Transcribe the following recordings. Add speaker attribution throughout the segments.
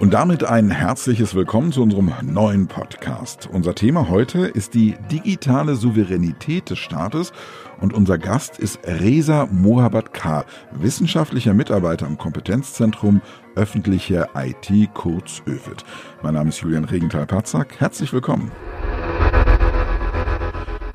Speaker 1: Und damit ein herzliches Willkommen zu unserem neuen Podcast. Unser Thema heute ist die digitale Souveränität des Staates und unser Gast ist Reza Mohabbat K., wissenschaftlicher Mitarbeiter am Kompetenzzentrum öffentliche IT, kurz ÖFIT. Mein Name ist Julian Regenthal-Patzak. Herzlich willkommen.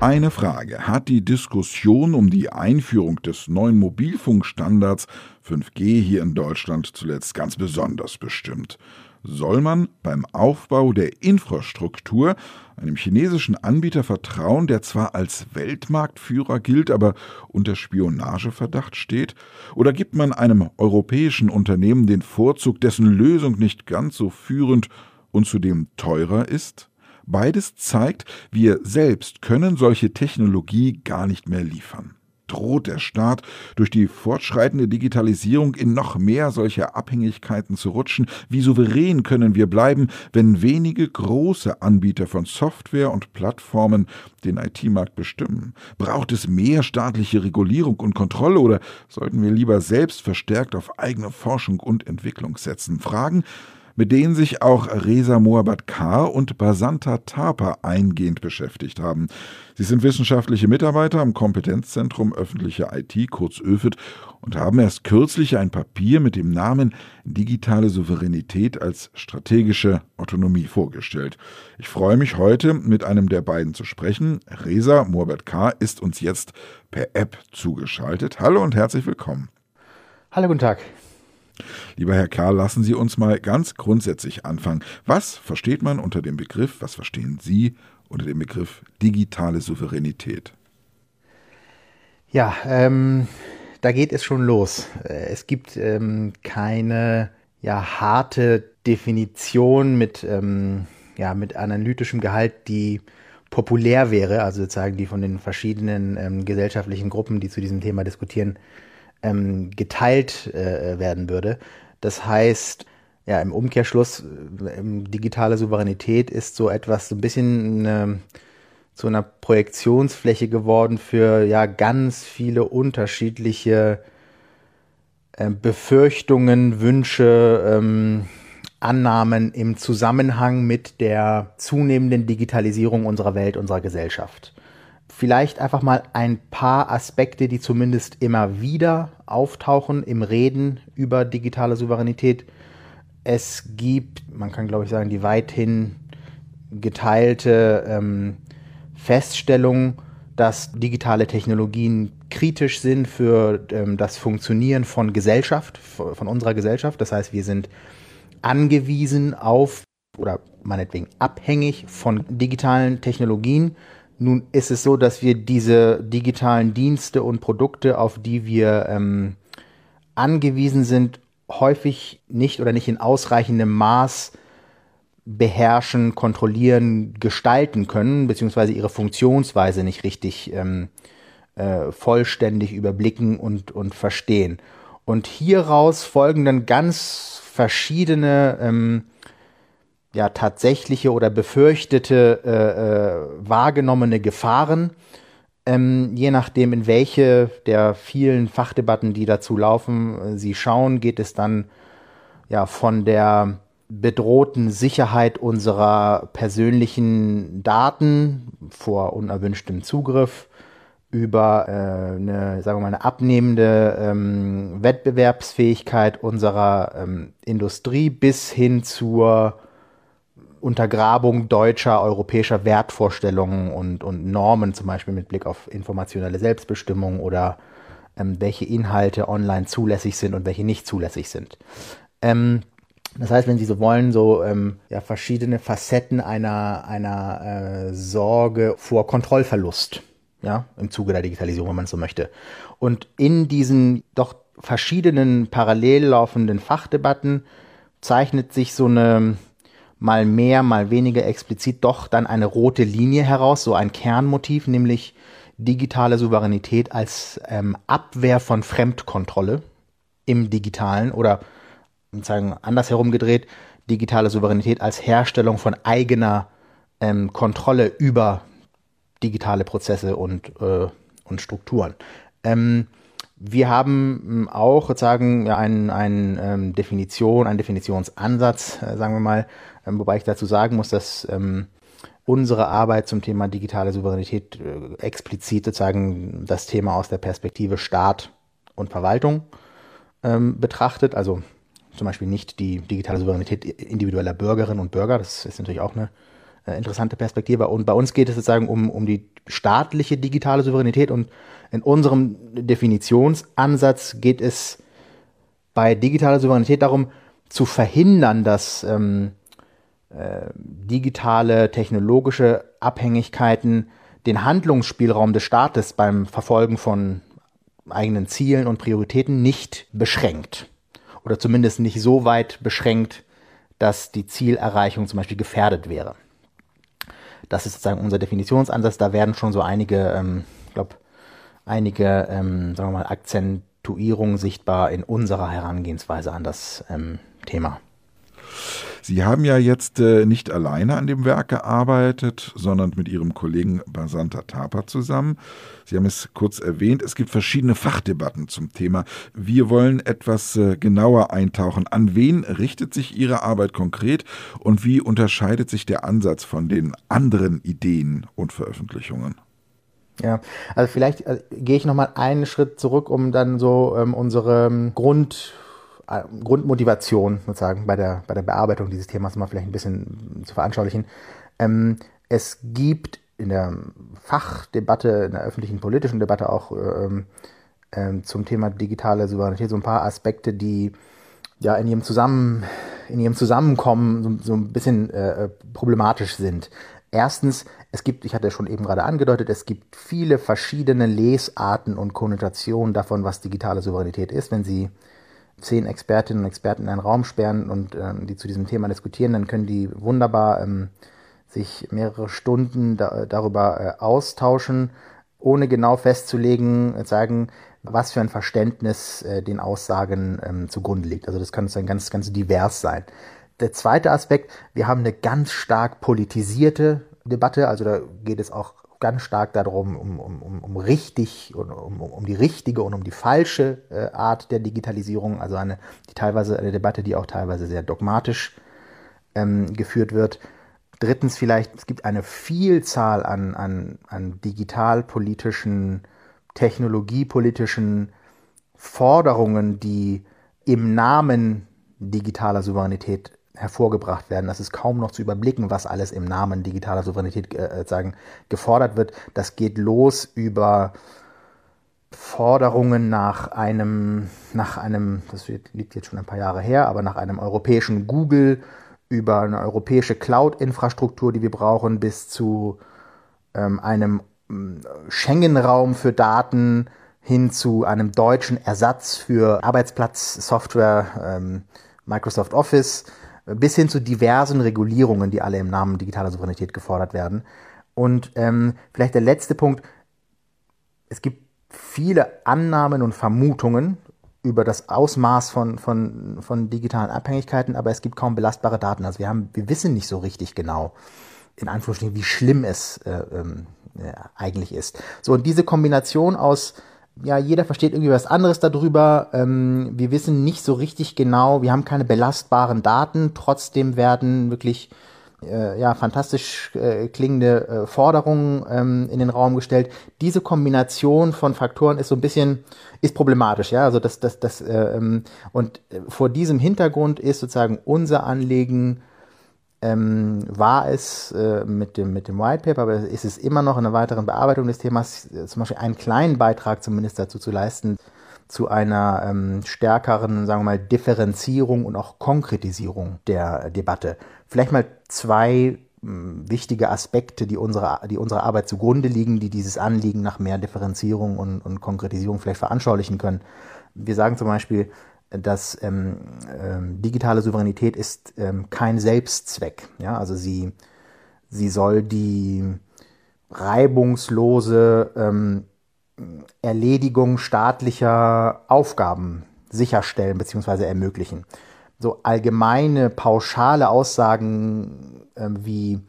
Speaker 1: Eine Frage hat die Diskussion um die Einführung des neuen Mobilfunkstandards 5G hier in Deutschland zuletzt ganz besonders bestimmt. Soll man beim Aufbau der Infrastruktur einem chinesischen Anbieter vertrauen, der zwar als Weltmarktführer gilt, aber unter Spionageverdacht steht? Oder gibt man einem europäischen Unternehmen den Vorzug, dessen Lösung nicht ganz so führend und zudem teurer ist? Beides zeigt, wir selbst können solche Technologie gar nicht mehr liefern. Droht der Staat durch die fortschreitende Digitalisierung in noch mehr solcher Abhängigkeiten zu rutschen? Wie souverän können wir bleiben, wenn wenige große Anbieter von Software und Plattformen den IT-Markt bestimmen? Braucht es mehr staatliche Regulierung und Kontrolle oder sollten wir lieber selbst verstärkt auf eigene Forschung und Entwicklung setzen? Fragen, mit denen sich auch Reza Mohabbat Kar und Basanta Tapa eingehend beschäftigt haben. Sie sind wissenschaftliche Mitarbeiter am Kompetenzzentrum öffentliche IT, kurz ÖFIT, und haben erst kürzlich ein Papier mit dem Namen Digitale Souveränität als strategische Autonomie vorgestellt. Ich freue mich heute, mit einem der beiden zu sprechen. Reza Mohabbat Kar ist uns jetzt per App zugeschaltet. Hallo und herzlich willkommen.
Speaker 2: Hallo, guten Tag.
Speaker 1: Lieber Herr Karl, lassen Sie uns mal ganz grundsätzlich anfangen. Was versteht man unter dem Begriff, was verstehen Sie unter dem Begriff digitale Souveränität?
Speaker 2: Ja, ähm, da geht es schon los. Äh, es gibt ähm, keine ja, harte Definition mit, ähm, ja, mit analytischem Gehalt, die populär wäre, also sozusagen die von den verschiedenen ähm, gesellschaftlichen Gruppen, die zu diesem Thema diskutieren, ähm, geteilt äh, werden würde. Das heißt, ja, im Umkehrschluss, äh, digitale Souveränität ist so etwas, so ein bisschen eine, zu einer Projektionsfläche geworden für ja ganz viele unterschiedliche äh, Befürchtungen, Wünsche, ähm, Annahmen im Zusammenhang mit der zunehmenden Digitalisierung unserer Welt, unserer Gesellschaft vielleicht einfach mal ein paar Aspekte, die zumindest immer wieder auftauchen im Reden über digitale Souveränität. Es gibt, man kann glaube ich sagen, die weithin geteilte ähm, Feststellung, dass digitale Technologien kritisch sind für ähm, das Funktionieren von Gesellschaft, von unserer Gesellschaft. Das heißt, wir sind angewiesen auf oder meinetwegen abhängig von digitalen Technologien nun ist es so, dass wir diese digitalen Dienste und Produkte, auf die wir ähm, angewiesen sind, häufig nicht oder nicht in ausreichendem Maß beherrschen, kontrollieren, gestalten können, beziehungsweise ihre Funktionsweise nicht richtig ähm, äh, vollständig überblicken und, und verstehen. Und hieraus folgen dann ganz verschiedene ähm, ja tatsächliche oder befürchtete äh, äh, wahrgenommene Gefahren, ähm, je nachdem, in welche der vielen Fachdebatten, die dazu laufen, äh, Sie schauen, geht es dann ja von der bedrohten Sicherheit unserer persönlichen Daten vor unerwünschtem Zugriff über äh, eine, sagen wir mal, eine abnehmende ähm, Wettbewerbsfähigkeit unserer ähm, Industrie bis hin zur Untergrabung deutscher, europäischer Wertvorstellungen und, und Normen, zum Beispiel mit Blick auf informationelle Selbstbestimmung oder ähm, welche Inhalte online zulässig sind und welche nicht zulässig sind. Ähm, das heißt, wenn Sie so wollen, so ähm, ja, verschiedene Facetten einer, einer äh, Sorge vor Kontrollverlust, ja, im Zuge der Digitalisierung, wenn man so möchte. Und in diesen doch verschiedenen parallel laufenden Fachdebatten zeichnet sich so eine mal mehr, mal weniger explizit doch dann eine rote Linie heraus, so ein Kernmotiv, nämlich digitale Souveränität als ähm, Abwehr von Fremdkontrolle im digitalen oder sagen andersherum gedreht, digitale Souveränität als Herstellung von eigener ähm, Kontrolle über digitale Prozesse und, äh, und Strukturen. Ähm, wir haben ähm, auch sozusagen ja, eine ein, ähm, Definition, einen Definitionsansatz, äh, sagen wir mal, ähm, wobei ich dazu sagen muss, dass ähm, unsere Arbeit zum Thema digitale Souveränität äh, explizit sozusagen das Thema aus der Perspektive Staat und Verwaltung ähm, betrachtet. Also zum Beispiel nicht die digitale Souveränität individueller Bürgerinnen und Bürger. Das ist natürlich auch eine äh, interessante Perspektive. Und bei uns geht es sozusagen um, um die staatliche digitale Souveränität und in unserem Definitionsansatz geht es bei digitaler Souveränität darum, zu verhindern, dass ähm, äh, digitale technologische Abhängigkeiten den Handlungsspielraum des Staates beim Verfolgen von eigenen Zielen und Prioritäten nicht beschränkt. Oder zumindest nicht so weit beschränkt, dass die Zielerreichung zum Beispiel gefährdet wäre. Das ist sozusagen unser Definitionsansatz. Da werden schon so einige, ähm, ich glaube, einige, ähm, sagen wir mal, Akzentuierungen sichtbar in unserer Herangehensweise an das ähm, Thema.
Speaker 1: Sie haben ja jetzt äh, nicht alleine an dem Werk gearbeitet, sondern mit Ihrem Kollegen Basanta Tapa zusammen. Sie haben es kurz erwähnt, es gibt verschiedene Fachdebatten zum Thema. Wir wollen etwas äh, genauer eintauchen. An wen richtet sich Ihre Arbeit konkret und wie unterscheidet sich der Ansatz von den anderen Ideen und Veröffentlichungen?
Speaker 2: Ja, also vielleicht äh, gehe ich nochmal einen Schritt zurück, um dann so ähm, unsere ähm, Grund Grundmotivation sozusagen bei der, bei der Bearbeitung dieses Themas mal vielleicht ein bisschen zu veranschaulichen. Ähm, es gibt in der Fachdebatte, in der öffentlichen politischen Debatte auch ähm, ähm, zum Thema digitale Souveränität so ein paar Aspekte, die ja in ihrem Zusammen in ihrem Zusammenkommen so, so ein bisschen äh, problematisch sind. Erstens, es gibt, ich hatte schon eben gerade angedeutet, es gibt viele verschiedene Lesarten und Konnotationen davon, was digitale Souveränität ist. Wenn Sie zehn Expertinnen und Experten in einen Raum sperren und äh, die zu diesem Thema diskutieren, dann können die wunderbar ähm, sich mehrere Stunden da, darüber äh, austauschen, ohne genau festzulegen, äh, sagen, was für ein Verständnis äh, den Aussagen ähm, zugrunde liegt. Also das kann dann ganz, ganz divers sein. Der zweite Aspekt, wir haben eine ganz stark politisierte Debatte, also da geht es auch ganz stark darum, um, um, um, um richtig, um, um, um die richtige und um die falsche äh, Art der Digitalisierung, also eine, die teilweise eine Debatte, die auch teilweise sehr dogmatisch ähm, geführt wird. Drittens vielleicht, es gibt eine Vielzahl an, an, an digitalpolitischen, technologiepolitischen Forderungen, die im Namen digitaler Souveränität hervorgebracht werden. Das ist kaum noch zu überblicken, was alles im Namen digitaler Souveränität äh, äh, sagen, gefordert wird. Das geht los über Forderungen nach einem, nach einem, das liegt jetzt schon ein paar Jahre her, aber nach einem europäischen Google, über eine europäische Cloud-Infrastruktur, die wir brauchen, bis zu ähm, einem äh, Schengen-Raum für Daten hin zu einem deutschen Ersatz für Arbeitsplatzsoftware, ähm, Microsoft Office bis hin zu diversen Regulierungen, die alle im Namen digitaler Souveränität gefordert werden. Und ähm, vielleicht der letzte Punkt, es gibt viele Annahmen und Vermutungen über das Ausmaß von, von, von digitalen Abhängigkeiten, aber es gibt kaum belastbare Daten. Also wir haben, wir wissen nicht so richtig genau, in Anführungsstrichen, wie schlimm es äh, ähm, äh, eigentlich ist. So, und diese Kombination aus ja, jeder versteht irgendwie was anderes darüber. Ähm, wir wissen nicht so richtig genau, wir haben keine belastbaren Daten, trotzdem werden wirklich äh, ja, fantastisch äh, klingende äh, Forderungen ähm, in den Raum gestellt. Diese Kombination von Faktoren ist so ein bisschen, ist problematisch, ja. Also das, das, das, äh, ähm, und äh, vor diesem Hintergrund ist sozusagen unser Anliegen, ähm, war es äh, mit, dem, mit dem White Paper, aber ist es immer noch in einer weiteren Bearbeitung des Themas, äh, zum Beispiel einen kleinen Beitrag zumindest dazu zu leisten, zu einer ähm, stärkeren, sagen wir mal, Differenzierung und auch Konkretisierung der Debatte. Vielleicht mal zwei hm, wichtige Aspekte, die unserer, die unserer Arbeit zugrunde liegen, die dieses Anliegen nach mehr Differenzierung und, und Konkretisierung vielleicht veranschaulichen können. Wir sagen zum Beispiel, dass ähm, ähm, digitale Souveränität ist ähm, kein Selbstzweck. Ja? Also sie, sie soll die reibungslose ähm, Erledigung staatlicher Aufgaben sicherstellen bzw. ermöglichen. So allgemeine, pauschale Aussagen äh, wie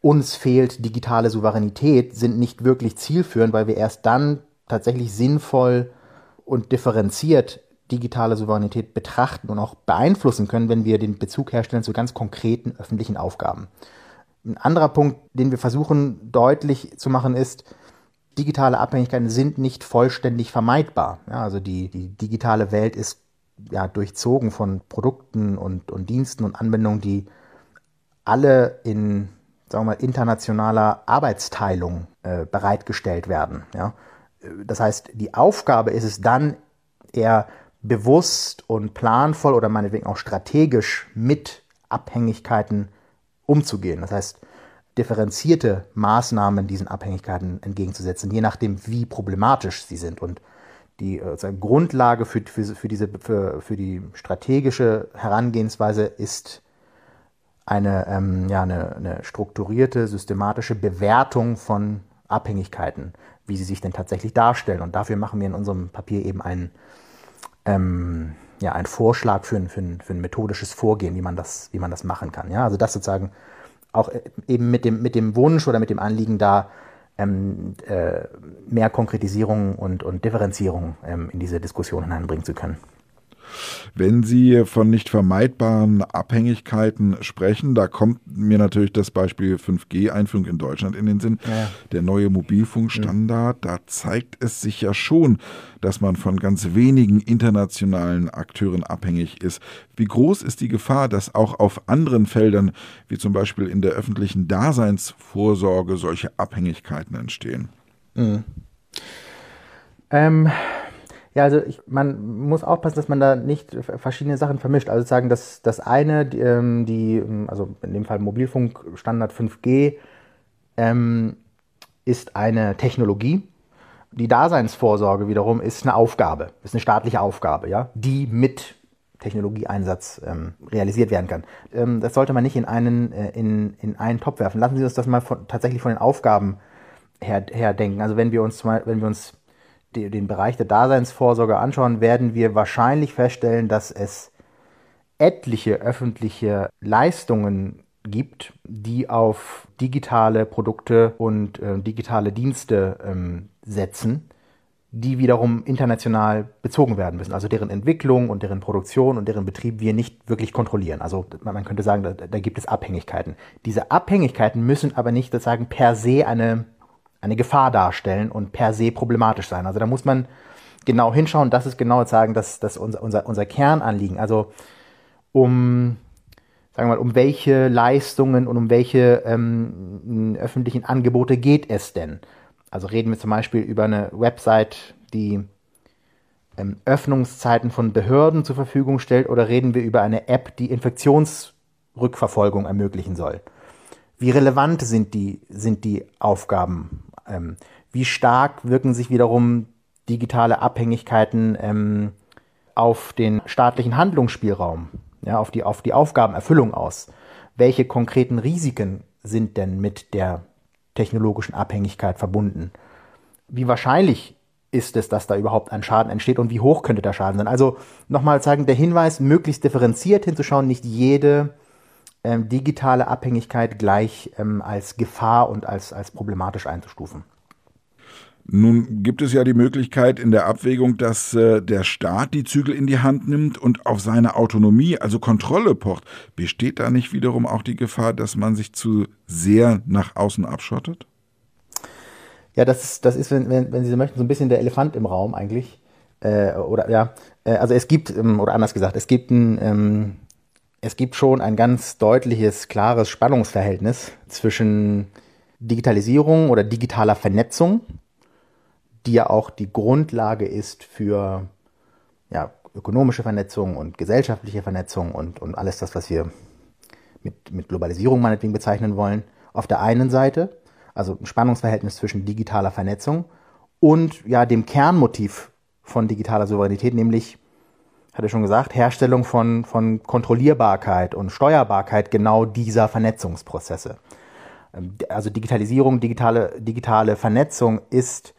Speaker 2: uns fehlt digitale Souveränität sind nicht wirklich zielführend, weil wir erst dann tatsächlich sinnvoll und differenziert digitale Souveränität betrachten und auch beeinflussen können, wenn wir den Bezug herstellen zu ganz konkreten öffentlichen Aufgaben. Ein anderer Punkt, den wir versuchen deutlich zu machen, ist, digitale Abhängigkeiten sind nicht vollständig vermeidbar. Ja, also die, die digitale Welt ist ja durchzogen von Produkten und, und Diensten und Anwendungen, die alle in sagen wir mal, internationaler Arbeitsteilung äh, bereitgestellt werden. Ja? Das heißt, die Aufgabe ist es dann eher bewusst und planvoll oder meinetwegen auch strategisch mit Abhängigkeiten umzugehen. Das heißt, differenzierte Maßnahmen diesen Abhängigkeiten entgegenzusetzen, je nachdem, wie problematisch sie sind. Und die äh, Grundlage für, für, für, diese, für, für die strategische Herangehensweise ist eine, ähm, ja, eine, eine strukturierte, systematische Bewertung von Abhängigkeiten, wie sie sich denn tatsächlich darstellen. Und dafür machen wir in unserem Papier eben einen, ähm, ja, einen Vorschlag für ein, für, ein, für ein methodisches Vorgehen, wie man das, wie man das machen kann. Ja, also das sozusagen auch äh, eben mit dem, mit dem Wunsch oder mit dem Anliegen da, ähm, äh, mehr Konkretisierung und, und Differenzierung ähm, in diese Diskussion hineinbringen zu können.
Speaker 1: Wenn Sie von nicht vermeidbaren Abhängigkeiten sprechen, da kommt mir natürlich das Beispiel 5G-Einführung in Deutschland in den Sinn. Ja. Der neue Mobilfunkstandard, mhm. da zeigt es sich ja schon, dass man von ganz wenigen internationalen Akteuren abhängig ist. Wie groß ist die Gefahr, dass auch auf anderen Feldern, wie zum Beispiel in der öffentlichen Daseinsvorsorge, solche Abhängigkeiten entstehen? Mhm.
Speaker 2: Ähm, ja, also ich, man muss aufpassen, dass man da nicht verschiedene Sachen vermischt. Also sagen, dass das eine, die, ähm, die, ähm, also in dem Fall Mobilfunkstandard 5G, ähm, ist eine Technologie. Die Daseinsvorsorge wiederum ist eine Aufgabe, ist eine staatliche Aufgabe, ja, die mit Technologieeinsatz ähm, realisiert werden kann. Ähm, das sollte man nicht in einen, äh, in, in einen Topf werfen. Lassen Sie uns das mal von, tatsächlich von den Aufgaben her, her denken. Also wenn wir uns wenn wir uns den Bereich der Daseinsvorsorge anschauen, werden wir wahrscheinlich feststellen, dass es etliche öffentliche Leistungen gibt, die auf digitale Produkte und äh, digitale Dienste ähm, setzen, die wiederum international bezogen werden müssen. Also deren Entwicklung und deren Produktion und deren Betrieb wir nicht wirklich kontrollieren. Also man könnte sagen, da, da gibt es Abhängigkeiten. Diese Abhängigkeiten müssen aber nicht sozusagen per se eine eine Gefahr darstellen und per se problematisch sein. Also da muss man genau hinschauen, das ist genau sagen, dass das unser, unser, unser Kernanliegen. Also um sagen wir mal, um welche Leistungen und um welche ähm, öffentlichen Angebote geht es denn? Also reden wir zum Beispiel über eine Website, die ähm, Öffnungszeiten von Behörden zur Verfügung stellt, oder reden wir über eine App, die Infektionsrückverfolgung ermöglichen soll? Wie relevant sind die, sind die Aufgaben ähm, wie stark wirken sich wiederum digitale Abhängigkeiten ähm, auf den staatlichen Handlungsspielraum, ja, auf, die, auf die Aufgabenerfüllung aus? Welche konkreten Risiken sind denn mit der technologischen Abhängigkeit verbunden? Wie wahrscheinlich ist es, dass da überhaupt ein Schaden entsteht und wie hoch könnte der Schaden sein? Also nochmal sagen, der Hinweis, möglichst differenziert hinzuschauen, nicht jede ähm, digitale Abhängigkeit gleich ähm, als Gefahr und als, als problematisch einzustufen.
Speaker 1: Nun gibt es ja die Möglichkeit in der Abwägung, dass äh, der Staat die Zügel in die Hand nimmt und auf seine Autonomie, also Kontrolle pocht. Besteht da nicht wiederum auch die Gefahr, dass man sich zu sehr nach außen abschottet?
Speaker 2: Ja, das ist, das ist wenn, wenn, wenn Sie so möchten, so ein bisschen der Elefant im Raum eigentlich. Äh, oder ja, äh, also es gibt, ähm, oder anders gesagt, es gibt ein, ähm, es gibt schon ein ganz deutliches, klares Spannungsverhältnis zwischen Digitalisierung oder digitaler Vernetzung, die ja auch die Grundlage ist für ja, ökonomische Vernetzung und gesellschaftliche Vernetzung und, und alles das, was wir mit, mit Globalisierung meinetwegen bezeichnen wollen, auf der einen Seite, also ein Spannungsverhältnis zwischen digitaler Vernetzung und ja dem Kernmotiv von digitaler Souveränität, nämlich hatte schon gesagt, Herstellung von, von Kontrollierbarkeit und Steuerbarkeit genau dieser Vernetzungsprozesse. Ähm, also Digitalisierung, digitale, digitale Vernetzung ist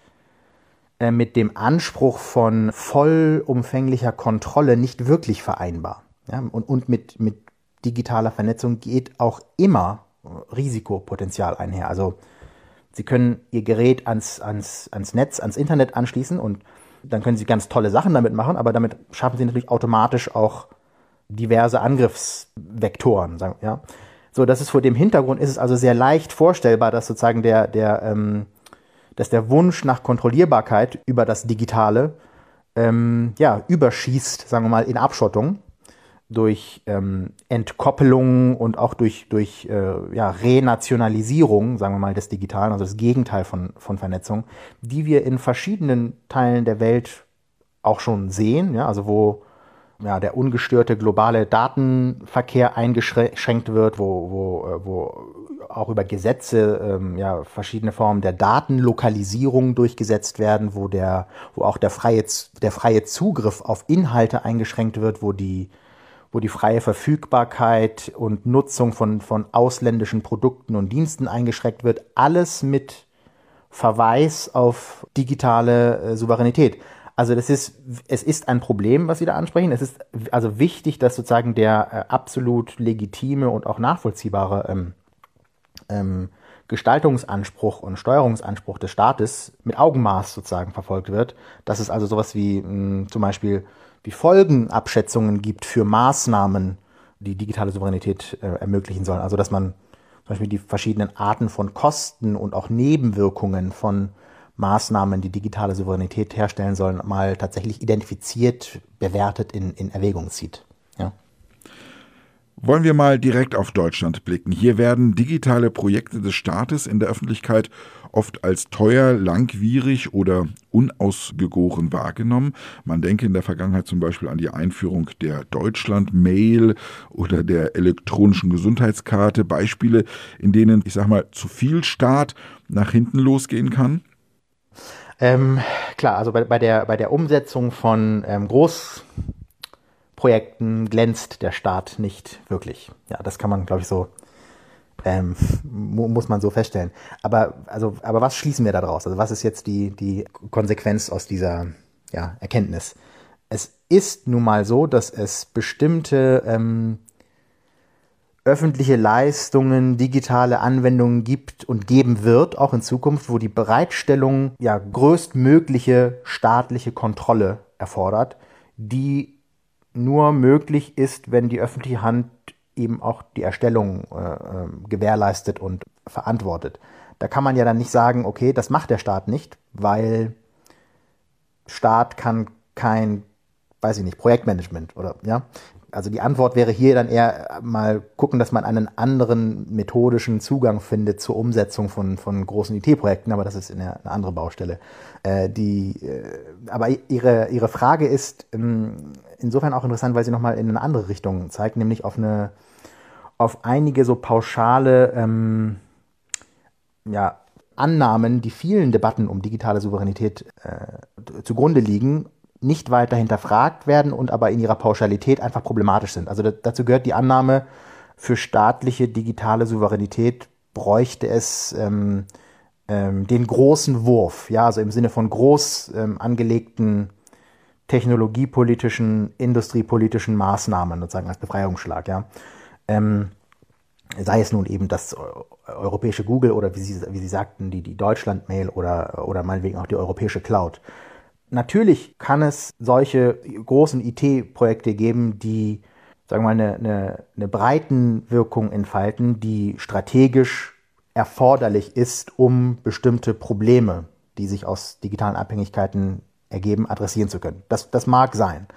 Speaker 2: äh, mit dem Anspruch von vollumfänglicher Kontrolle nicht wirklich vereinbar. Ja, und, und mit, mit digitaler Vernetzung geht auch immer Risikopotenzial einher. Also Sie können Ihr Gerät ans, ans, ans Netz, ans Internet anschließen und dann können sie ganz tolle Sachen damit machen, aber damit schaffen sie natürlich automatisch auch diverse Angriffsvektoren, sagen, ja. So, das ist vor dem Hintergrund ist es also sehr leicht vorstellbar, dass sozusagen der, der, ähm, dass der Wunsch nach Kontrollierbarkeit über das Digitale ähm, ja, überschießt, sagen wir mal, in Abschottung durch ähm, Entkoppelung und auch durch, durch äh, ja, Renationalisierung, sagen wir mal, des Digitalen, also das Gegenteil von, von Vernetzung, die wir in verschiedenen Teilen der Welt auch schon sehen, ja, also wo ja, der ungestörte globale Datenverkehr eingeschränkt wird, wo, wo, äh, wo auch über Gesetze ähm, ja, verschiedene Formen der Datenlokalisierung durchgesetzt werden, wo, der, wo auch der freie, der freie Zugriff auf Inhalte eingeschränkt wird, wo die, wo die freie Verfügbarkeit und Nutzung von, von ausländischen Produkten und Diensten eingeschränkt wird. Alles mit Verweis auf digitale äh, Souveränität. Also das ist, es ist ein Problem, was Sie da ansprechen. Es ist also wichtig, dass sozusagen der äh, absolut legitime und auch nachvollziehbare ähm, ähm, Gestaltungsanspruch und Steuerungsanspruch des Staates mit Augenmaß sozusagen verfolgt wird. Dass es also sowas wie mh, zum Beispiel wie Folgenabschätzungen gibt für Maßnahmen, die digitale Souveränität äh, ermöglichen sollen. Also dass man zum Beispiel die verschiedenen Arten von Kosten und auch Nebenwirkungen von Maßnahmen, die digitale Souveränität herstellen sollen, mal tatsächlich identifiziert, bewertet, in, in Erwägung zieht. Ja.
Speaker 1: Wollen wir mal direkt auf Deutschland blicken. Hier werden digitale Projekte des Staates in der Öffentlichkeit oft als teuer, langwierig oder unausgegoren wahrgenommen. Man denke in der Vergangenheit zum Beispiel an die Einführung der Deutschland-Mail oder der elektronischen Gesundheitskarte. Beispiele, in denen, ich sag mal, zu viel Staat nach hinten losgehen kann.
Speaker 2: Ähm, klar, also bei, bei, der, bei der Umsetzung von ähm, Großprojekten glänzt der Staat nicht wirklich. Ja, das kann man, glaube ich, so, ähm, muss man so feststellen. Aber, also, aber was schließen wir daraus? Also was ist jetzt die, die Konsequenz aus dieser ja, Erkenntnis? Es ist nun mal so, dass es bestimmte ähm, öffentliche Leistungen, digitale Anwendungen gibt und geben wird, auch in Zukunft, wo die Bereitstellung ja größtmögliche staatliche Kontrolle erfordert, die nur möglich ist, wenn die öffentliche Hand eben auch die Erstellung äh, ähm, gewährleistet und verantwortet. Da kann man ja dann nicht sagen, okay, das macht der Staat nicht, weil Staat kann kein, weiß ich nicht, Projektmanagement oder ja, also die Antwort wäre hier dann eher mal gucken, dass man einen anderen methodischen Zugang findet zur Umsetzung von, von großen IT-Projekten, aber das ist eine, eine andere Baustelle. Äh, die, äh, aber ihre, ihre Frage ist ähm, insofern auch interessant, weil sie nochmal in eine andere Richtung zeigt, nämlich auf eine auf einige so pauschale ähm, ja, Annahmen, die vielen Debatten um digitale Souveränität äh, zugrunde liegen nicht weiter hinterfragt werden und aber in ihrer Pauschalität einfach problematisch sind. Also dazu gehört die Annahme, für staatliche digitale Souveränität bräuchte es ähm, ähm, den großen Wurf, ja, also im Sinne von groß ähm, angelegten technologiepolitischen, industriepolitischen Maßnahmen sozusagen als Befreiungsschlag, ja. Ähm, sei es nun eben das europäische Google oder wie Sie, wie Sie sagten, die, die Deutschland-Mail oder, oder meinetwegen auch die europäische Cloud. Natürlich kann es solche großen IT-Projekte geben, die, sagen wir mal, eine, eine, eine Breitenwirkung entfalten, die strategisch erforderlich ist, um bestimmte Probleme, die sich aus digitalen Abhängigkeiten ergeben, adressieren zu können. Das, das mag sein.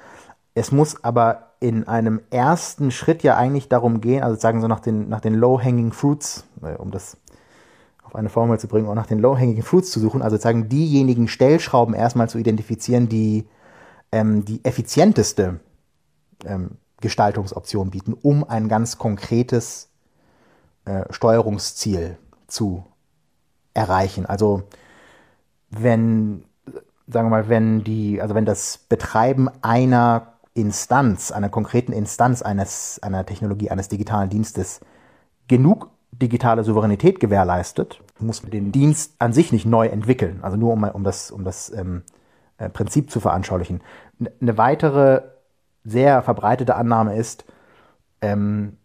Speaker 2: Es muss aber in einem ersten Schritt ja eigentlich darum gehen, also sagen so nach den, nach den Low-Hanging Fruits, äh, um das eine Formel zu bringen, auch nach den low-hanging fruits zu suchen, also sozusagen diejenigen Stellschrauben erstmal zu identifizieren, die ähm, die effizienteste ähm, Gestaltungsoption bieten, um ein ganz konkretes äh, Steuerungsziel zu erreichen. Also wenn, sagen wir mal, wenn die, also wenn das Betreiben einer Instanz, einer konkreten Instanz eines, einer Technologie, eines digitalen Dienstes genug digitale Souveränität gewährleistet, muss man den Dienst an sich nicht neu entwickeln. Also nur um, um das, um das ähm, äh, Prinzip zu veranschaulichen. Eine weitere sehr verbreitete Annahme ist, ähm,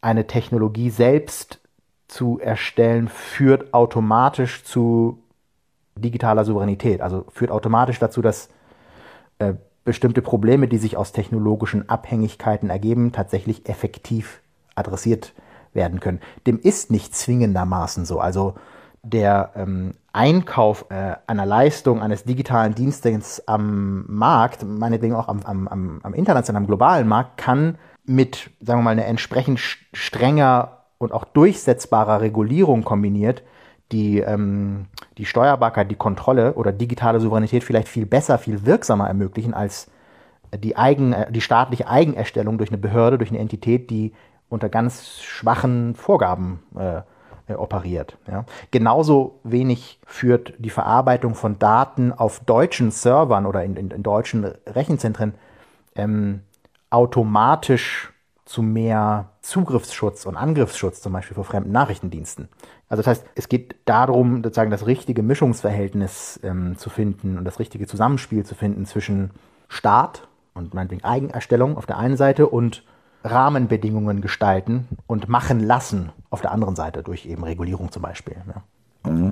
Speaker 2: eine Technologie selbst zu erstellen, führt automatisch zu digitaler Souveränität. Also führt automatisch dazu, dass äh, bestimmte Probleme, die sich aus technologischen Abhängigkeiten ergeben, tatsächlich effektiv adressiert werden können. Dem ist nicht zwingendermaßen so. Also der ähm, Einkauf äh, einer Leistung, eines digitalen Dienstes am Markt, meinetwegen auch am, am, am, am internationalen, globalen Markt, kann mit, sagen wir mal, einer entsprechend strenger und auch durchsetzbarer Regulierung kombiniert, die ähm, die Steuerbarkeit, die Kontrolle oder digitale Souveränität vielleicht viel besser, viel wirksamer ermöglichen als die, Eigen, äh, die staatliche Eigenerstellung durch eine Behörde, durch eine Entität, die unter ganz schwachen Vorgaben äh, äh, operiert. Ja. Genauso wenig führt die Verarbeitung von Daten auf deutschen Servern oder in, in, in deutschen Rechenzentren ähm, automatisch zu mehr Zugriffsschutz und Angriffsschutz zum Beispiel vor fremden Nachrichtendiensten. Also das heißt, es geht darum, sozusagen das richtige Mischungsverhältnis ähm, zu finden und das richtige Zusammenspiel zu finden zwischen Staat und meinetwegen Eigenerstellung auf der einen Seite und Rahmenbedingungen gestalten und machen lassen auf der anderen Seite durch eben Regulierung zum Beispiel. Ja.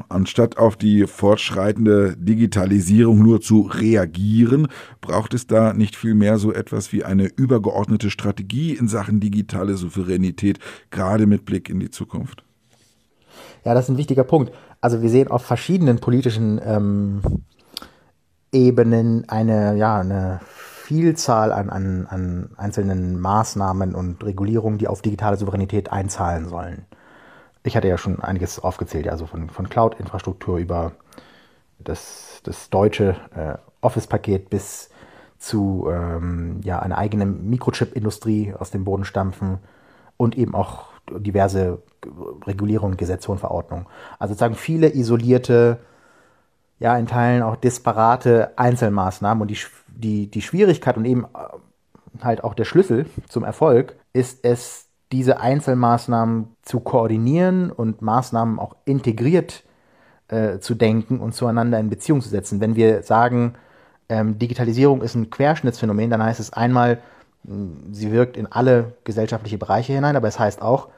Speaker 1: Anstatt auf die fortschreitende Digitalisierung nur zu reagieren, braucht es da nicht vielmehr so etwas wie eine übergeordnete Strategie in Sachen digitale Souveränität, gerade mit Blick in die Zukunft?
Speaker 2: Ja, das ist ein wichtiger Punkt. Also wir sehen auf verschiedenen politischen ähm, Ebenen eine, ja, eine Vielzahl an, an, an einzelnen Maßnahmen und Regulierungen, die auf digitale Souveränität einzahlen sollen. Ich hatte ja schon einiges aufgezählt, also von, von Cloud-Infrastruktur über das, das deutsche äh, Office-Paket bis zu ähm, ja, einer eigenen Mikrochip-Industrie aus dem Boden stampfen und eben auch diverse Regulierungen, Gesetze und Verordnungen. Also sozusagen viele isolierte, ja, in Teilen auch disparate Einzelmaßnahmen und die die, die Schwierigkeit und eben äh, halt auch der Schlüssel zum Erfolg ist es, diese Einzelmaßnahmen zu koordinieren und Maßnahmen auch integriert äh, zu denken und zueinander in Beziehung zu setzen. Wenn wir sagen, ähm, Digitalisierung ist ein Querschnittsphänomen, dann heißt es einmal, sie wirkt in alle gesellschaftliche Bereiche hinein, aber es heißt auch,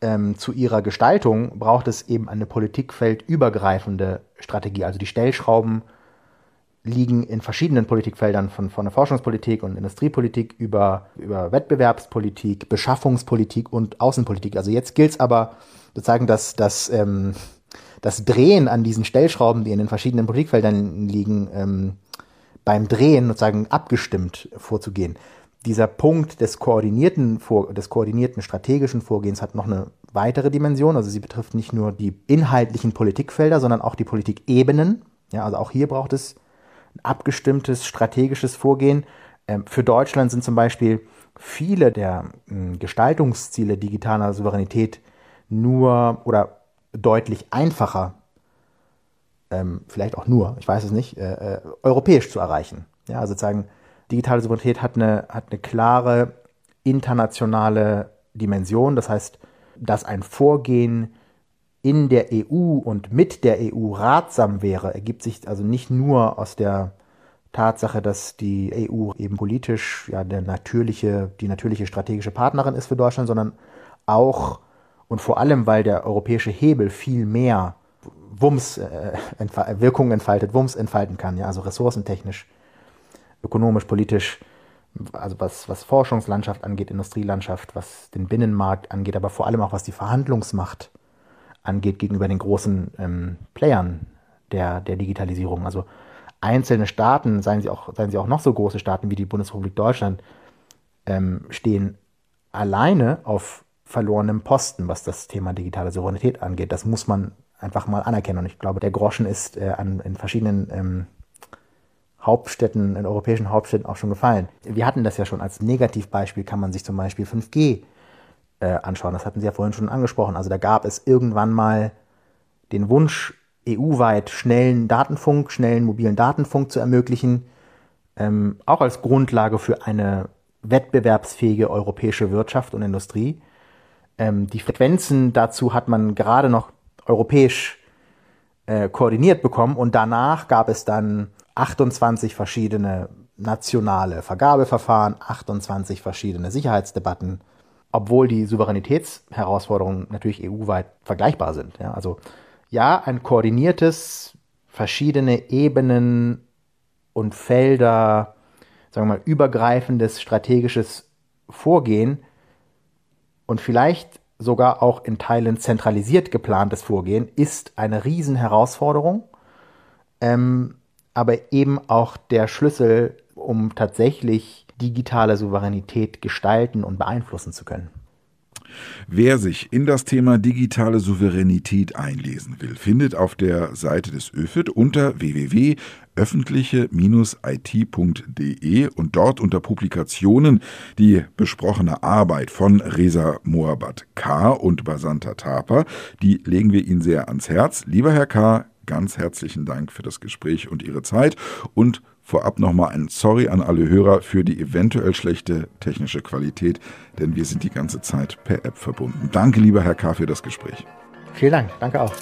Speaker 2: ähm, zu ihrer Gestaltung braucht es eben eine politikfeldübergreifende Strategie, also die Stellschrauben liegen in verschiedenen Politikfeldern von, von der Forschungspolitik und Industriepolitik über, über Wettbewerbspolitik, Beschaffungspolitik und Außenpolitik. Also jetzt gilt es aber sozusagen, dass das, ähm, das Drehen an diesen Stellschrauben, die in den verschiedenen Politikfeldern liegen, ähm, beim Drehen sozusagen abgestimmt vorzugehen. Dieser Punkt des koordinierten, des koordinierten strategischen Vorgehens hat noch eine weitere Dimension. Also sie betrifft nicht nur die inhaltlichen Politikfelder, sondern auch die Politikebenen. Ja, also auch hier braucht es abgestimmtes strategisches Vorgehen. Ähm, für Deutschland sind zum Beispiel viele der hm, Gestaltungsziele digitaler Souveränität nur oder deutlich einfacher, ähm, vielleicht auch nur, ich weiß es nicht, äh, äh, europäisch zu erreichen. Ja, also sozusagen, digitale Souveränität hat eine, hat eine klare internationale Dimension. Das heißt, dass ein Vorgehen in der EU und mit der EU ratsam wäre, ergibt sich also nicht nur aus der Tatsache, dass die EU eben politisch ja der natürliche, die natürliche strategische Partnerin ist für Deutschland, sondern auch und vor allem, weil der europäische Hebel viel mehr Wumms, äh, Wirkungen entfaltet, Wumms entfalten kann, ja, also ressourcentechnisch, ökonomisch, politisch, also was, was Forschungslandschaft angeht, Industrielandschaft, was den Binnenmarkt angeht, aber vor allem auch was die Verhandlungsmacht angeht gegenüber den großen ähm, Playern der, der Digitalisierung. Also einzelne Staaten, seien sie, auch, seien sie auch noch so große Staaten wie die Bundesrepublik Deutschland, ähm, stehen alleine auf verlorenem Posten, was das Thema digitale Souveränität angeht. Das muss man einfach mal anerkennen. Und ich glaube, der Groschen ist äh, an, in verschiedenen ähm, Hauptstädten, in europäischen Hauptstädten auch schon gefallen. Wir hatten das ja schon als Negativbeispiel, kann man sich zum Beispiel 5G äh, anschauen. Das hatten Sie ja vorhin schon angesprochen. Also da gab es irgendwann mal den Wunsch, EU-weit schnellen Datenfunk, schnellen mobilen Datenfunk zu ermöglichen, ähm, auch als Grundlage für eine wettbewerbsfähige europäische Wirtschaft und Industrie. Ähm, die Frequenzen dazu hat man gerade noch europäisch äh, koordiniert bekommen und danach gab es dann 28 verschiedene nationale Vergabeverfahren, 28 verschiedene Sicherheitsdebatten, obwohl die Souveränitätsherausforderungen natürlich EU-weit vergleichbar sind. Ja, also ja, ein koordiniertes, verschiedene Ebenen und Felder, sagen wir mal, übergreifendes strategisches Vorgehen und vielleicht sogar auch in Teilen zentralisiert geplantes Vorgehen ist eine Riesenherausforderung, ähm, aber eben auch der Schlüssel, um tatsächlich digitale Souveränität gestalten und beeinflussen zu können.
Speaker 1: Wer sich in das Thema digitale Souveränität einlesen will, findet auf der Seite des ÖFIT unter www.öffentliche-it.de und dort unter Publikationen die besprochene Arbeit von Reza Moabad K. und Basanta Tapa. Die legen wir Ihnen sehr ans Herz. Lieber Herr K., ganz herzlichen Dank für das Gespräch und Ihre Zeit und Vorab nochmal ein Sorry an alle Hörer für die eventuell schlechte technische Qualität, denn wir sind die ganze Zeit per App verbunden. Danke, lieber Herr K., für das Gespräch.
Speaker 2: Vielen Dank, danke auch.